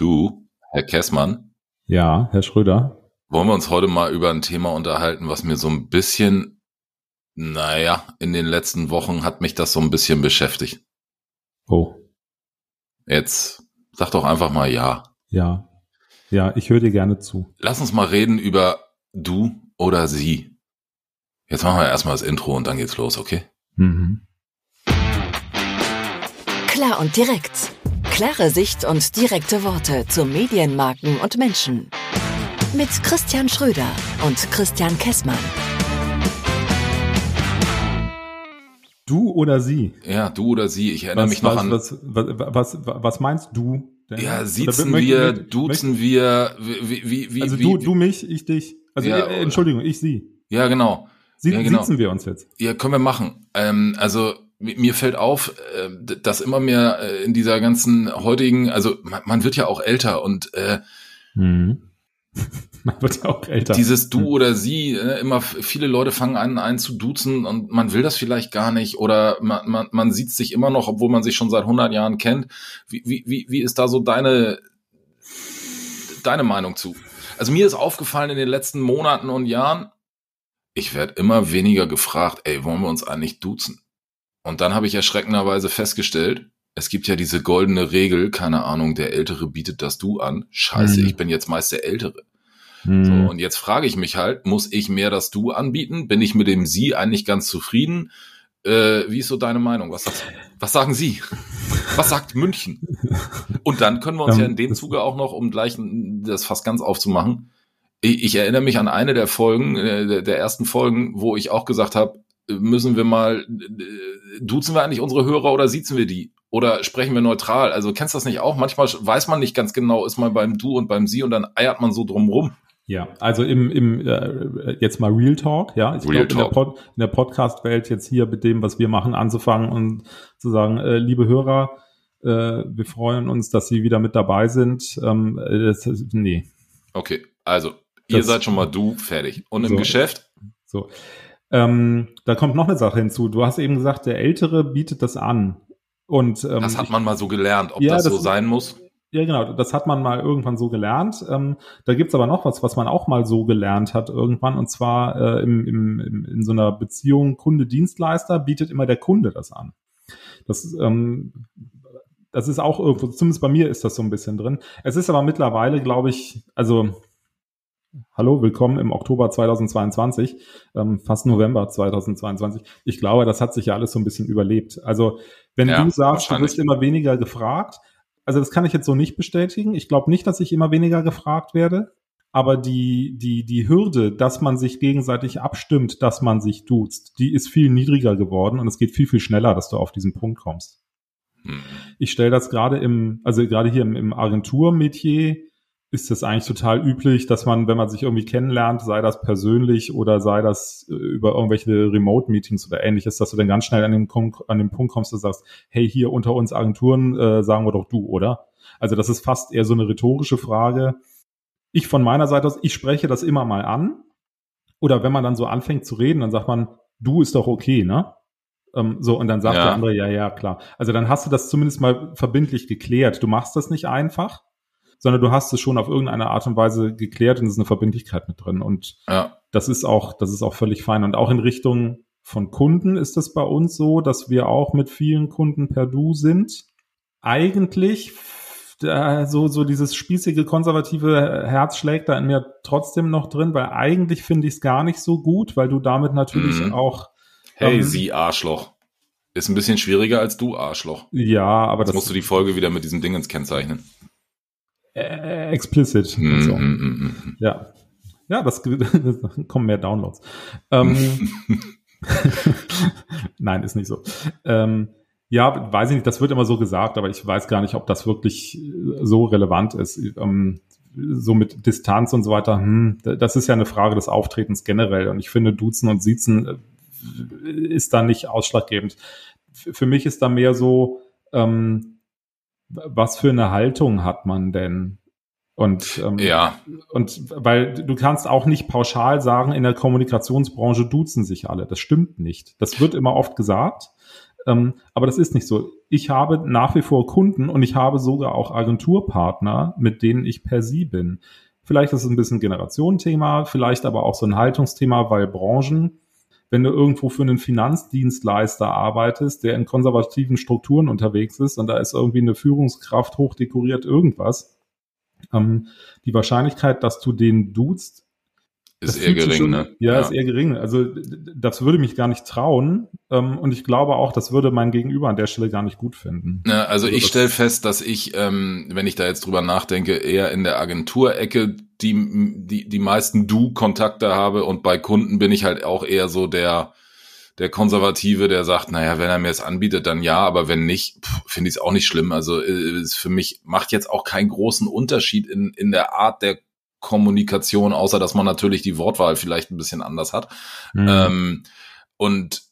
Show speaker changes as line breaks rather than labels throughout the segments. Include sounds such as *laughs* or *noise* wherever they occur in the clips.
Du, Herr Kessmann.
Ja, Herr Schröder.
Wollen wir uns heute mal über ein Thema unterhalten, was mir so ein bisschen, naja, in den letzten Wochen hat mich das so ein bisschen beschäftigt.
Oh.
Jetzt sag doch einfach mal ja.
Ja. Ja, ich höre dir gerne zu.
Lass uns mal reden über du oder sie. Jetzt machen wir erstmal das Intro und dann geht's los, okay?
Mhm.
Klar und direkt. Klare Sicht und direkte Worte zu Medienmarken und Menschen. Mit Christian Schröder und Christian Kessmann.
Du oder sie?
Ja, du oder sie. Ich erinnere
Was,
mich noch
was,
an.
was, was, was, was meinst du? denn?
ja, siezen wir, duzen wir, wie, wie, wie,
Also
wie,
du, du mich, ich dich. Also
Ja,
äh, Entschuldigung, ich sie.
Ja, genau.
Sie
Ja, genau.
Sitzen wir uns jetzt?
Ja, können wir machen. Ähm, also mir fällt auf, äh, dass immer mehr äh, in dieser ganzen heutigen, also man, wird ja auch älter und äh,
Mhm. *laughs* Man wird ja auch älter.
dieses Du oder Sie, äh, immer viele Leute fangen an, einen zu duzen und man will das vielleicht gar nicht oder man, man, man sieht sich immer noch, obwohl man sich schon seit 100 Jahren kennt. Wie, wie, wie, wie ist da so deine, deine Meinung zu? Also mir ist aufgefallen in den letzten Monaten und Jahren, ich werde immer weniger gefragt, ey, wollen wir uns eigentlich duzen? Und dann habe ich erschreckenderweise festgestellt, es gibt ja diese goldene Regel, keine Ahnung, der Ältere bietet das Du an. Scheiße,
Mhm.
ich bin jetzt meist der Ältere.
Mhm.
So, und jetzt frage ich mich halt, muss ich mehr das Du anbieten? Bin ich mit dem Sie eigentlich ganz zufrieden? Äh, wie ist so deine Meinung? Was, sagst, was sagen Sie? Was sagt München? Und dann können wir uns
Ähm,
ja in dem Zuge auch noch, um gleich das fast ganz aufzumachen, ich, ich erinnere mich an eine der Folgen, äh, der, der ersten Folgen, wo ich auch gesagt habe, müssen wir mal, duzen wir eigentlich unsere Hörer oder siezen wir die? Oder sprechen wir neutral? Also kennst du das nicht auch? Manchmal weiß man nicht ganz genau, ist man beim Du und beim Sie und dann eiert man so drum rum.
Ja, also im, im äh, jetzt mal Real Talk, ja. Ich
Real
glaube, in der,
Talk.
Pod, in der Podcast-Welt jetzt hier mit dem, was wir machen, anzufangen und zu sagen, äh, liebe Hörer, äh, wir freuen uns, dass Sie wieder mit dabei sind. Ähm, äh, das, nee,
Okay, also ihr
Das-
seid schon mal du fertig. Und im
So.
Geschäft?
so. Ähm, da kommt noch eine Sache hinzu. Du hast eben gesagt, der Ältere bietet das an. Und ähm,
Das hat man mal so gelernt, ob
Ja,
das,
das-
so sein muss.
Ja, genau, das hat man mal irgendwann so gelernt. Ähm, da gibt's aber noch was, was man auch mal so gelernt hat irgendwann, und zwar äh, im, im, im, in so einer Beziehung Kunde-Dienstleister bietet immer der Kunde das an. Das, ähm, das ist auch irgendwo, zumindest bei mir ist das so ein bisschen drin. Es ist aber mittlerweile, glaube ich, also Hallo, willkommen im Oktober 2022, ähm, fast November 2022. Ich glaube, das hat sich ja alles so ein bisschen überlebt. Also, wenn
Ja,
du sagst, du wirst immer weniger gefragt, also das kann ich jetzt so nicht bestätigen. Ich glaube nicht, dass ich immer weniger gefragt werde. Aber die, die, die Hürde, dass man sich gegenseitig abstimmt, dass man sich duzt, die ist viel niedriger geworden und es geht viel, viel schneller, dass du auf diesen Punkt kommst.
Hm.
Ich stelle das gerade im, also gerade hier im, im Agenturmetier ist das eigentlich total üblich, dass man, wenn man sich irgendwie kennenlernt, sei das persönlich oder sei das äh, über irgendwelche Remote-Meetings oder ähnliches, dass du dann ganz schnell an den, an den Punkt kommst und sagst, hey, hier unter uns Agenturen äh, sagen wir doch du, oder? Also das ist fast eher so eine rhetorische Frage. Ich von meiner Seite aus, ich spreche das immer mal an. Oder wenn man dann so anfängt zu reden, dann sagt man, du ist doch okay, ne? Ähm, so, und dann sagt
Ja.
der andere, ja, ja, klar. Also dann hast du das zumindest mal verbindlich geklärt. Du machst das nicht einfach, sondern du hast es schon auf irgendeine Art und Weise geklärt und es ist eine Verbindlichkeit mit drin. Und
Ja,
das ist auch, das ist auch völlig fein. Und auch in Richtung von Kunden ist es bei uns so, dass wir auch mit vielen Kunden per Du sind. Eigentlich so, so dieses spießige, konservative Herz schlägt da in mir trotzdem noch drin, weil eigentlich finde ich es gar nicht so gut, weil du damit natürlich
Mhm.
auch,
hey,
Ähm,
Sie Arschloch. Ist ein bisschen schwieriger als du Arschloch.
ja, aber
Jetzt
das
musst du die Folge wieder mit diesem Dingens kennzeichnen.
Äh, explicit. Und so.
hm, hm, hm.
Ja. Ja, *laughs* das kommen mehr Downloads. Ähm, *laughs* Nein, ist nicht so. Ähm, ja, weiß ich nicht, das wird immer so gesagt, aber ich weiß gar nicht, ob das wirklich äh, so relevant ist. Ähm, so mit Distanz und so weiter, hm, das ist ja eine Frage des Auftretens generell. Und ich finde, Duzen und Siezen äh, ist da nicht ausschlaggebend. F- Für mich ist da mehr so, ähm, was für eine Haltung hat man denn? Und, ähm,
Ja,
und weil du kannst auch nicht pauschal sagen, in der Kommunikationsbranche duzen sich alle. Das stimmt nicht. Das wird immer oft gesagt, ähm, aber das ist nicht so. ich habe nach wie vor Kunden und ich habe sogar auch Agenturpartner, mit denen ich per Sie bin. Vielleicht ist es ein bisschen Generationenthema, vielleicht aber auch so ein Haltungsthema, weil Branchen, wenn du irgendwo für einen Finanzdienstleister arbeitest, der in konservativen Strukturen unterwegs ist und da ist irgendwie eine Führungskraft hochdekoriert irgendwas, ähm, die Wahrscheinlichkeit, dass du den duzt,
ist eher gering, schon, ne?
Ja, ja, ist eher gering. Also das würde mich gar nicht trauen. Ähm, und ich glaube auch, das würde mein Gegenüber an der Stelle gar nicht gut finden.
Ja, also, also ich stelle fest, dass ich, ähm, wenn ich da jetzt drüber nachdenke, eher in der Agenturecke die, die, die meisten Du-Kontakte habe und bei Kunden bin ich halt auch eher so der, der Konservative, der sagt, naja, wenn er mir es anbietet, dann ja, aber wenn nicht, finde ich es auch nicht schlimm. Also äh, ist für mich macht jetzt auch keinen großen Unterschied in, in der Art der Kommunikation, außer dass man natürlich die Wortwahl vielleicht ein bisschen anders hat. Mhm. Ähm, und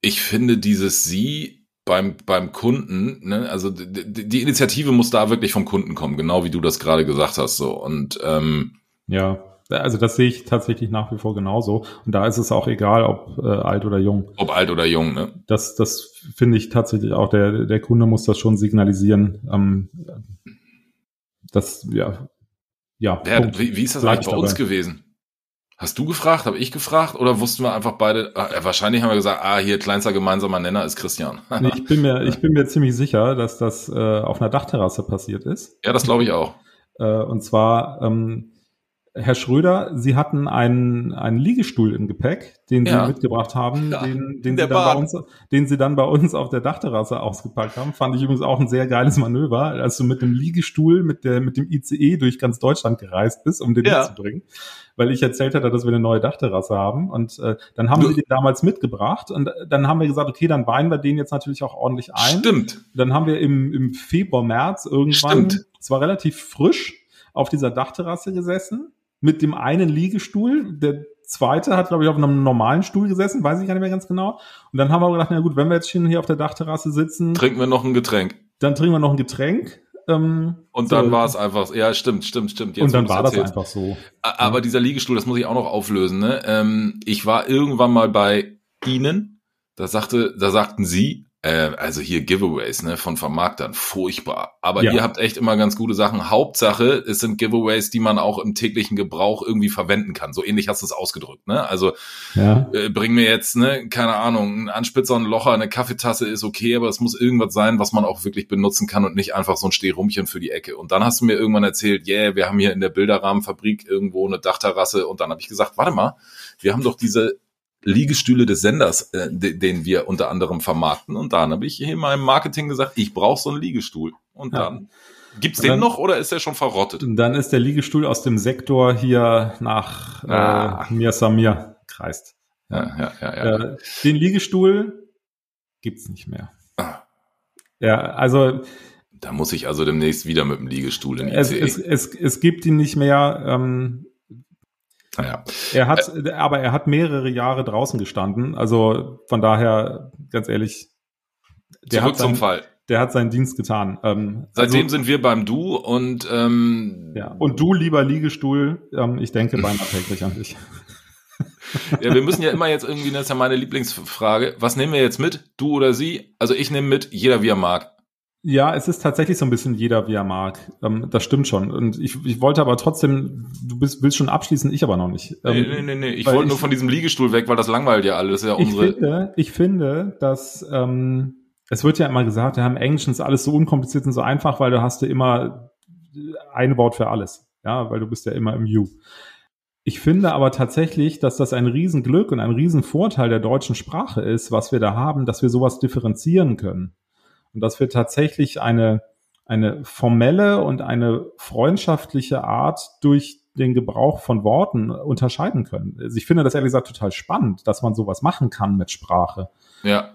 ich finde dieses Sie beim, beim Kunden, ne, also die, die Initiative muss da wirklich vom Kunden kommen, genau wie du das gerade gesagt hast. So. Und ähm,
ja, also das sehe ich tatsächlich nach wie vor genauso. Und da ist es auch egal, ob äh, alt oder jung.
Ob alt oder jung, ne?
Das, das finde ich tatsächlich auch, der, der Kunde muss das schon signalisieren. Ähm, das, ja, ja.
ja wie, wie ist das eigentlich bei dabei. uns gewesen? Hast du gefragt, habe ich gefragt oder wussten wir einfach beide? Äh, wahrscheinlich haben wir gesagt, ah, hier kleinster gemeinsamer Nenner ist Christian. *laughs*
nee, ich bin mir, ich bin mir ziemlich sicher, dass das äh, auf einer Dachterrasse passiert ist.
Ja, das glaube ich auch.
Äh, und zwar ähm, Herr Schröder, Sie hatten einen, einen Liegestuhl im Gepäck, den Sie ja. mitgebracht haben, ja, den, den, Sie dann bei uns, den Sie dann bei uns auf der Dachterrasse ausgepackt haben. Fand ich übrigens auch ein sehr geiles Manöver, als du mit dem Liegestuhl mit, der, mit dem ICE durch ganz Deutschland gereist bist, um den ja. mitzubringen. Weil ich erzählt hatte, dass wir eine neue Dachterrasse haben. Und äh, dann haben du. wir den damals mitgebracht und dann haben wir gesagt, okay, dann weinen wir den jetzt natürlich auch ordentlich ein.
Stimmt.
Dann haben wir im, im Februar, März irgendwann, Stimmt. es war relativ frisch, auf dieser Dachterrasse gesessen mit dem einen Liegestuhl. Der zweite hat, glaube ich, auf einem normalen Stuhl gesessen, weiß ich gar nicht mehr ganz genau. Und dann haben wir gedacht, na gut, wenn wir jetzt schon hier auf der Dachterrasse sitzen.
Trinken wir noch ein Getränk.
Dann trinken wir noch ein Getränk.
Ähm, und dann so. war es einfach, ja, stimmt, stimmt, stimmt.
Jetzt, und dann war das einfach so.
Aber ja. dieser Liegestuhl, das muss ich auch noch auflösen. Ne? Ähm, ich war irgendwann mal bei Ihnen, da sagte, da sagten Sie, also hier Giveaways ne, von Vermarktern, furchtbar. Aber ja. ihr habt echt immer ganz gute Sachen. Hauptsache, es sind Giveaways, die man auch im täglichen Gebrauch irgendwie verwenden kann. So ähnlich hast du es ausgedrückt. Ne? Also ja. äh, bring mir jetzt, ne, keine Ahnung, ein Anspitzer, ein Locher, eine Kaffeetasse ist okay, aber es muss irgendwas sein, was man auch wirklich benutzen kann und nicht einfach so ein Stehrumchen für die Ecke. Und dann hast du mir irgendwann erzählt, yeah, wir haben hier in der Bilderrahmenfabrik irgendwo eine Dachterrasse. Und dann habe ich gesagt, warte mal, wir haben doch diese Liegestühle des Senders, äh, den wir unter anderem vermarkten. Und dann habe ich hier in meinem Marketing gesagt, ich brauche so einen Liegestuhl. Und ja. dann Gibt's den dann, noch oder ist der schon verrottet?
Dann ist der Liegestuhl aus dem Sektor hier nach äh, ah. äh, Mir Samir kreist.
Ja, ja, ja, ja.
Äh, den Liegestuhl gibt's nicht mehr. Ah. Ja, also
da muss ich also demnächst wieder mit dem Liegestuhl in
die es, es, es, es gibt ihn nicht mehr. Ähm, naja. Er hat, äh, aber er hat mehrere Jahre draußen gestanden. Also von daher, ganz ehrlich,
der Zurück hat sein, zum Fall.
Der hat seinen Dienst getan.
Ähm, Seitdem also, sind wir beim Du und ähm,
ja. Und du, lieber Liegestuhl, ähm, ich denke beinahe täglich an dich. *laughs*
ja, wir müssen ja immer jetzt irgendwie, das ist ja meine Lieblingsfrage, was nehmen wir jetzt mit? Du oder sie? Also ich nehme mit, jeder wie er mag.
Ja, es ist tatsächlich so ein bisschen jeder, wie er mag. Ähm, das stimmt schon. Und ich, ich wollte aber trotzdem, du bist, willst schon abschließen, ich aber noch nicht.
Ähm, nee, nee, nee, nee. Ich wollte nur von diesem Liegestuhl weg, weil das langweilt ja alles. Ja unsere
ich, finde, ich finde, dass ähm, es wird ja immer gesagt, ja, im Englischen ist alles so unkompliziert und so einfach, weil du hast ja immer ein Wort für alles. Ja, weil du bist ja immer im You. Ich finde aber tatsächlich, dass das ein Riesenglück und ein Riesenvorteil der deutschen Sprache ist, was wir da haben, dass wir sowas differenzieren können und dass wir tatsächlich eine, eine formelle und eine freundschaftliche Art durch den Gebrauch von Worten unterscheiden können. Also ich finde das ehrlich gesagt total spannend, dass man sowas machen kann mit Sprache.
Ja.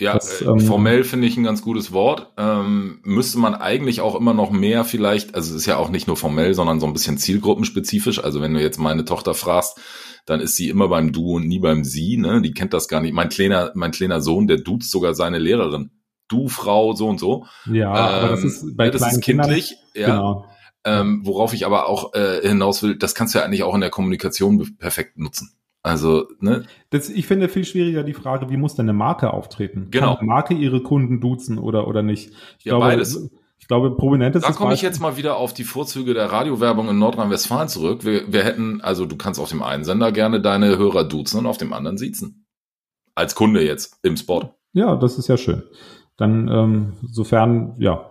Ja, das, äh, ähm, formell finde ich ein ganz gutes Wort. Ähm, müsste man eigentlich auch immer noch mehr vielleicht, also es ist ja auch nicht nur formell, sondern so ein bisschen zielgruppenspezifisch. Also wenn du jetzt meine Tochter fragst, dann ist sie immer beim Du und nie beim Sie, ne? Die kennt das gar nicht. Mein kleiner, mein kleiner Sohn, der duzt sogar seine Lehrerin du Frau so und so.
Ja, ähm, aber das ist bei
das ist kindlich, Kindern, ja. Genau. Ähm, worauf ich aber auch äh, hinaus will, das kannst du ja eigentlich auch in der Kommunikation perfekt nutzen. Also, ne?
Das, ich finde viel schwieriger die Frage, wie muss denn eine Marke auftreten?
Genau.
Kann Marke ihre Kunden duzen oder, oder nicht? Ich
Ja,
glaube,
beides.
Ich glaube, prominentes
Da komme ich jetzt mal wieder auf die Vorzüge der Radiowerbung in Nordrhein-Westfalen zurück. Wir, wir hätten, also du kannst auf dem einen Sender gerne deine Hörer duzen und auf dem anderen siezen. Als Kunde jetzt im Spot.
Ja, das ist ja schön. Dann, ähm, sofern, ja,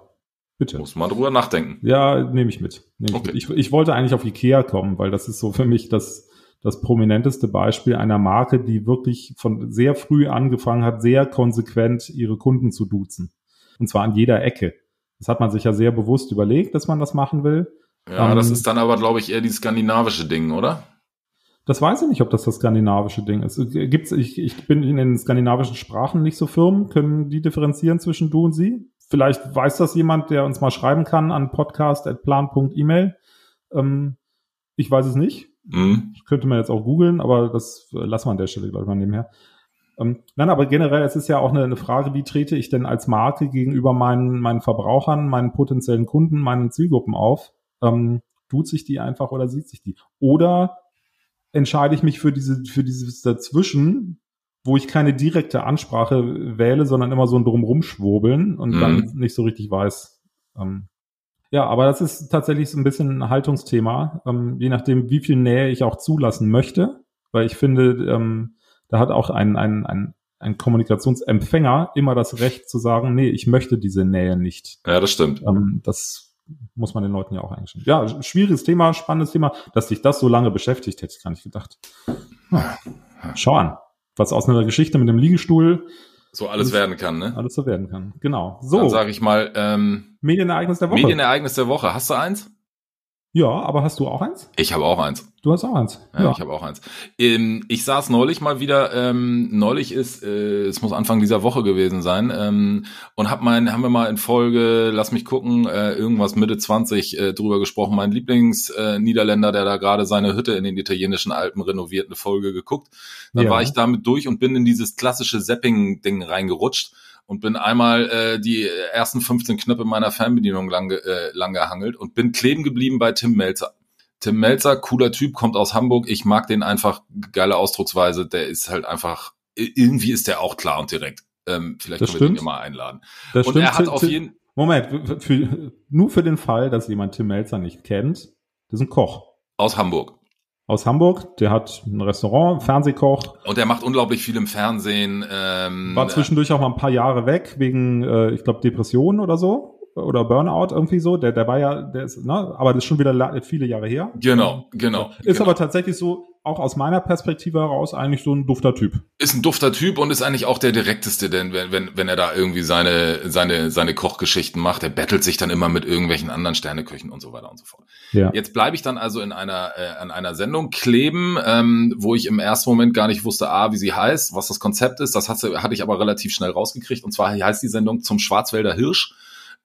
bitte.
Muss man drüber nachdenken.
Ja, nehme ich mit. Nehm ich,
Okay.
mit. Ich, ich wollte eigentlich auf Ikea kommen, weil das ist so für mich das, das prominenteste Beispiel einer Marke, die wirklich von sehr früh angefangen hat, sehr konsequent ihre Kunden zu duzen. Und zwar an jeder Ecke. Das hat man sich ja sehr bewusst überlegt, dass man das machen will.
Ja,
Ähm,
das ist dann aber, glaube ich, eher die skandinavische Ding, oder?
Das weiß ich nicht, ob das das skandinavische Ding ist. Gibt's, ich, ich bin in den skandinavischen Sprachen nicht so firm. Können die differenzieren zwischen du und sie? Vielleicht weiß das jemand, der uns mal schreiben kann an podcast.plan.email. Ähm, ich weiß es nicht.
Hm.
Könnte man jetzt auch googeln, aber das äh, lassen wir an der Stelle, glaube ich, mal nebenher. Ähm, nein, aber generell, es ist ja auch eine, eine Frage, wie trete ich denn als Marke gegenüber meinen, meinen Verbrauchern, meinen potenziellen Kunden, meinen Zielgruppen auf? Ähm, tut sich die einfach oder sieht sich die? Oder entscheide ich mich für diese, für dieses dazwischen, wo ich keine direkte Ansprache wähle, sondern immer so ein Drumrumschwurbeln und
Mhm.
dann nicht so richtig weiß. Ähm, ja, aber das ist tatsächlich so ein bisschen ein Haltungsthema, ähm, je nachdem, wie viel Nähe ich auch zulassen möchte, weil ich finde, ähm, da hat auch ein, ein, ein, ein Kommunikationsempfänger immer das Recht zu sagen, nee, ich möchte diese Nähe nicht.
Ja, das stimmt.
Ähm, das muss man den Leuten ja auch eingestehen. Ja, schwieriges Thema, spannendes Thema. Dass dich das so lange beschäftigt, hätte ich gar nicht gedacht. Schau an, was aus einer Geschichte mit dem Liegestuhl
So alles werden kann, ne?
alles so werden kann. Genau.
Dann
So,
sage ich mal, ähm,
Medienereignis der Woche.
Medienereignis der Woche. Hast du eins?
ja, aber hast du auch eins?
Ich habe auch eins.
Du hast auch eins.
Ja, ich habe auch eins. Ähm, ich saß neulich mal wieder, ähm, neulich ist, äh, es muss Anfang dieser Woche gewesen sein, ähm, und hab mein, haben wir mal in Folge, lass mich gucken, äh, irgendwas Mitte 20 äh, drüber gesprochen, mein Lieblings-Niederländer, äh, Niederländer, der da gerade seine Hütte in den italienischen Alpen renoviert, eine Folge geguckt. Dann
Ja.
war ich damit durch und bin in dieses klassische Zapping-Ding reingerutscht und bin einmal äh, die ersten 15 Knöpfe meiner Fernbedienung lang, äh, lang gehangelt und bin kleben geblieben bei Tim Melzer. Tim Melzer, cooler Typ, kommt aus Hamburg. Ich mag den einfach, geile Ausdrucksweise. Der ist halt einfach, irgendwie ist der auch klar und direkt. Ähm, vielleicht
Das
können wir den
stimmt.
ja mal einladen.
Das
und er hat auf jeden,
Moment, für, für, nur für den Fall, dass jemand Tim Melzer nicht kennt, das ist ein Koch
aus Hamburg.
aus Hamburg, der hat ein Restaurant, Fernsehkoch,
Und der macht unglaublich viel im Fernsehen. Ähm,
war zwischendurch auch mal ein paar Jahre weg wegen, äh, ich glaube, Depressionen oder so oder Burnout irgendwie so. Der, der war ja, der ist, ne, aber das ist schon wieder viele Jahre her.
Genau, genau.
Ist
genau.
aber tatsächlich so, auch aus meiner Perspektive heraus, eigentlich so ein dufter Typ.
ist ein dufter Typ und ist eigentlich auch der direkteste, denn wenn, wenn, wenn er da irgendwie seine, seine, seine Kochgeschichten macht, er bettelt sich dann immer mit irgendwelchen anderen Sterneköchen und so weiter und so fort.
Ja.
Jetzt bleibe ich dann also in einer, äh, an einer Sendung kleben, ähm, wo ich im ersten Moment gar nicht wusste, A, wie sie heißt, was das Konzept ist. Das hatte, hatte ich aber relativ schnell rausgekriegt. Und zwar heißt die Sendung zum Schwarzwälder Hirsch.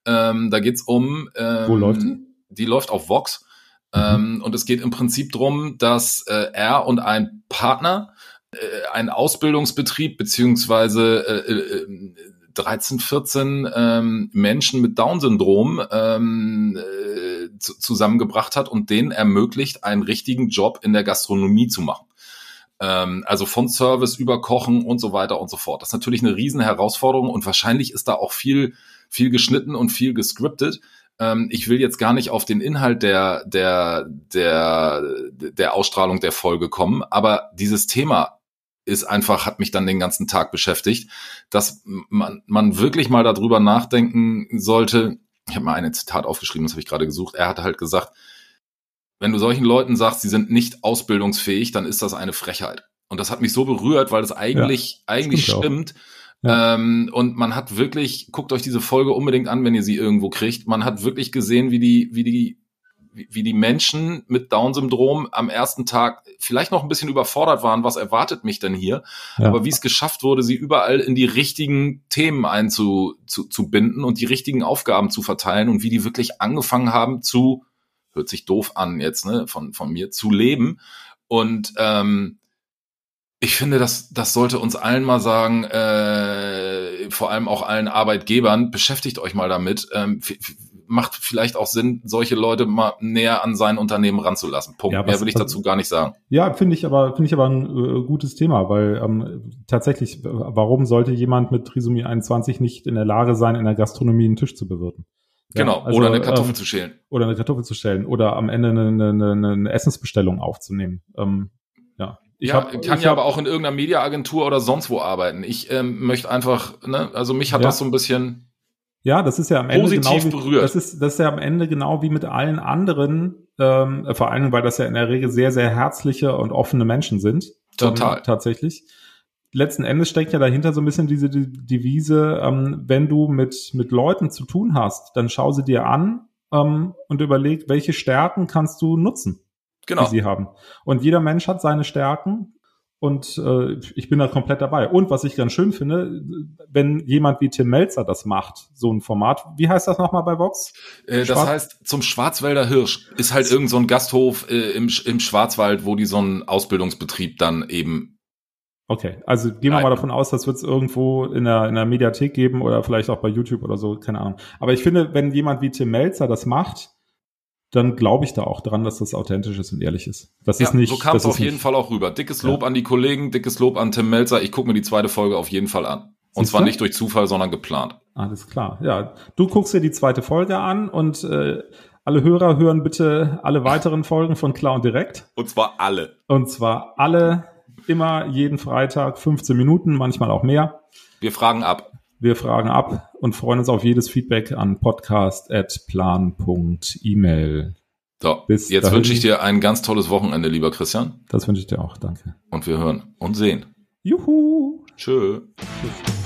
Ähm, da geht's um. Ähm,
Wo läuft die?
Die läuft auf Vox. Ähm, und es geht im Prinzip drum, dass äh, er und ein Partner äh, einen Ausbildungsbetrieb beziehungsweise äh, äh, 13, 14 ähm, Menschen mit Down-Syndrom ähm, äh, zu, zusammengebracht hat und denen ermöglicht, einen richtigen Job in der Gastronomie zu machen. Ähm, also von Service über Kochen und so weiter und so fort. Das ist natürlich eine riesen Herausforderung und wahrscheinlich ist da auch viel, viel geschnitten und viel gescriptet. Ähm, ich will jetzt gar nicht auf den Inhalt der, der, der, der Ausstrahlung der Folge kommen, aber dieses Thema ist einfach, hat mich dann den ganzen Tag beschäftigt, dass man, man wirklich mal darüber nachdenken sollte. Ich habe mal ein Zitat aufgeschrieben, das habe ich gerade gesucht. Er hat halt gesagt, wenn du solchen Leuten sagst, sie sind nicht ausbildungsfähig, dann ist das eine Frechheit. Und das hat mich so berührt, weil das eigentlich, eigentlich
stimmt auch. Ja.
Ähm, und man hat wirklich, guckt euch diese Folge unbedingt an, wenn ihr sie irgendwo kriegt. Man hat wirklich gesehen, wie die, wie die, wie die Menschen mit Down-Syndrom am ersten Tag vielleicht noch ein bisschen überfordert waren. Was erwartet mich denn hier?
Ja.
Aber wie es geschafft wurde, sie überall in die richtigen Themen einzubinden zu, zu binden und die richtigen Aufgaben zu verteilen und wie die wirklich angefangen haben zu, hört sich doof an jetzt, ne, von, von mir, zu leben. Und ähm, ich finde, das, das sollte uns allen mal sagen, äh, vor allem auch allen Arbeitgebern, beschäftigt euch mal damit. Ähm, macht vielleicht auch Sinn, solche Leute mal näher an sein Unternehmen ranzulassen. Punkt. Ja, was, Mehr will ich dazu gar nicht sagen.
Ja, finde ich aber finde ich aber ein äh, gutes Thema, weil ähm, tatsächlich, warum sollte jemand mit Trisomie 21 nicht in der Lage sein, in der Gastronomie einen Tisch zu bewirten?
Ja, genau, also, oder eine Kartoffel ähm, zu schälen.
Oder eine Kartoffel zu stellen oder am Ende eine, eine, eine Essensbestellung aufzunehmen. Ähm,
ich ja, hab, kann ich ja hab, aber auch in irgendeiner Mediaagentur oder sonst wo arbeiten. Ich ähm, möchte einfach, ne, also mich hat ja. das so ein bisschen
ja, das ist ja am Ende genau wie, berührt. Das ist, das ist ja am Ende genau wie mit allen anderen, ähm, vor allem, weil das ja in der Regel sehr, sehr herzliche und offene Menschen sind.
Total.
Ähm, tatsächlich letzten Endes steckt ja dahinter so ein bisschen diese Devise, ähm, wenn du mit, mit Leuten zu tun hast, dann schau sie dir an ähm, und überleg, welche Stärken kannst du nutzen,
genau.
die sie haben. Und jeder Mensch hat seine Stärken und äh, ich bin da komplett dabei. Und was ich ganz schön finde, wenn jemand wie Tim Melzer das macht, so ein Format, wie heißt das nochmal bei Vox?
Äh, das heißt, zum Schwarzwälder Hirsch ist halt irgend so ein Gasthof äh, im, im Schwarzwald, wo die so einen Ausbildungsbetrieb dann eben
Okay, also gehen wir mal davon aus, das wird es irgendwo in der, in der Mediathek geben oder vielleicht auch bei YouTube oder so, keine Ahnung. Aber ich finde, wenn jemand wie Tim Melzer das macht, dann glaube ich da auch dran, dass das authentisch ist und ehrlich ist. Das ja, ist nicht.
So kam es auf jeden
nicht,
Fall auch rüber. Dickes Lob ja. an die Kollegen, dickes Lob an Tim Melzer. Ich gucke mir die zweite Folge auf jeden Fall an. Und Siehst zwar du? nicht durch Zufall, sondern geplant.
Alles klar. Ja, du guckst dir die zweite Folge an und äh, alle Hörer hören bitte alle weiteren Folgen von Clown direkt.
Und zwar alle.
Und zwar alle Immer jeden Freitag 15 Minuten, manchmal auch mehr.
Wir fragen ab.
Wir fragen ab und freuen uns auf jedes Feedback an podcast.plan.email.
So, Bis jetzt wünsche ich dir ein ganz tolles Wochenende, lieber Christian.
Das wünsche ich dir auch, danke.
Und wir hören und sehen.
Juhu.
Tschö. Tschüss.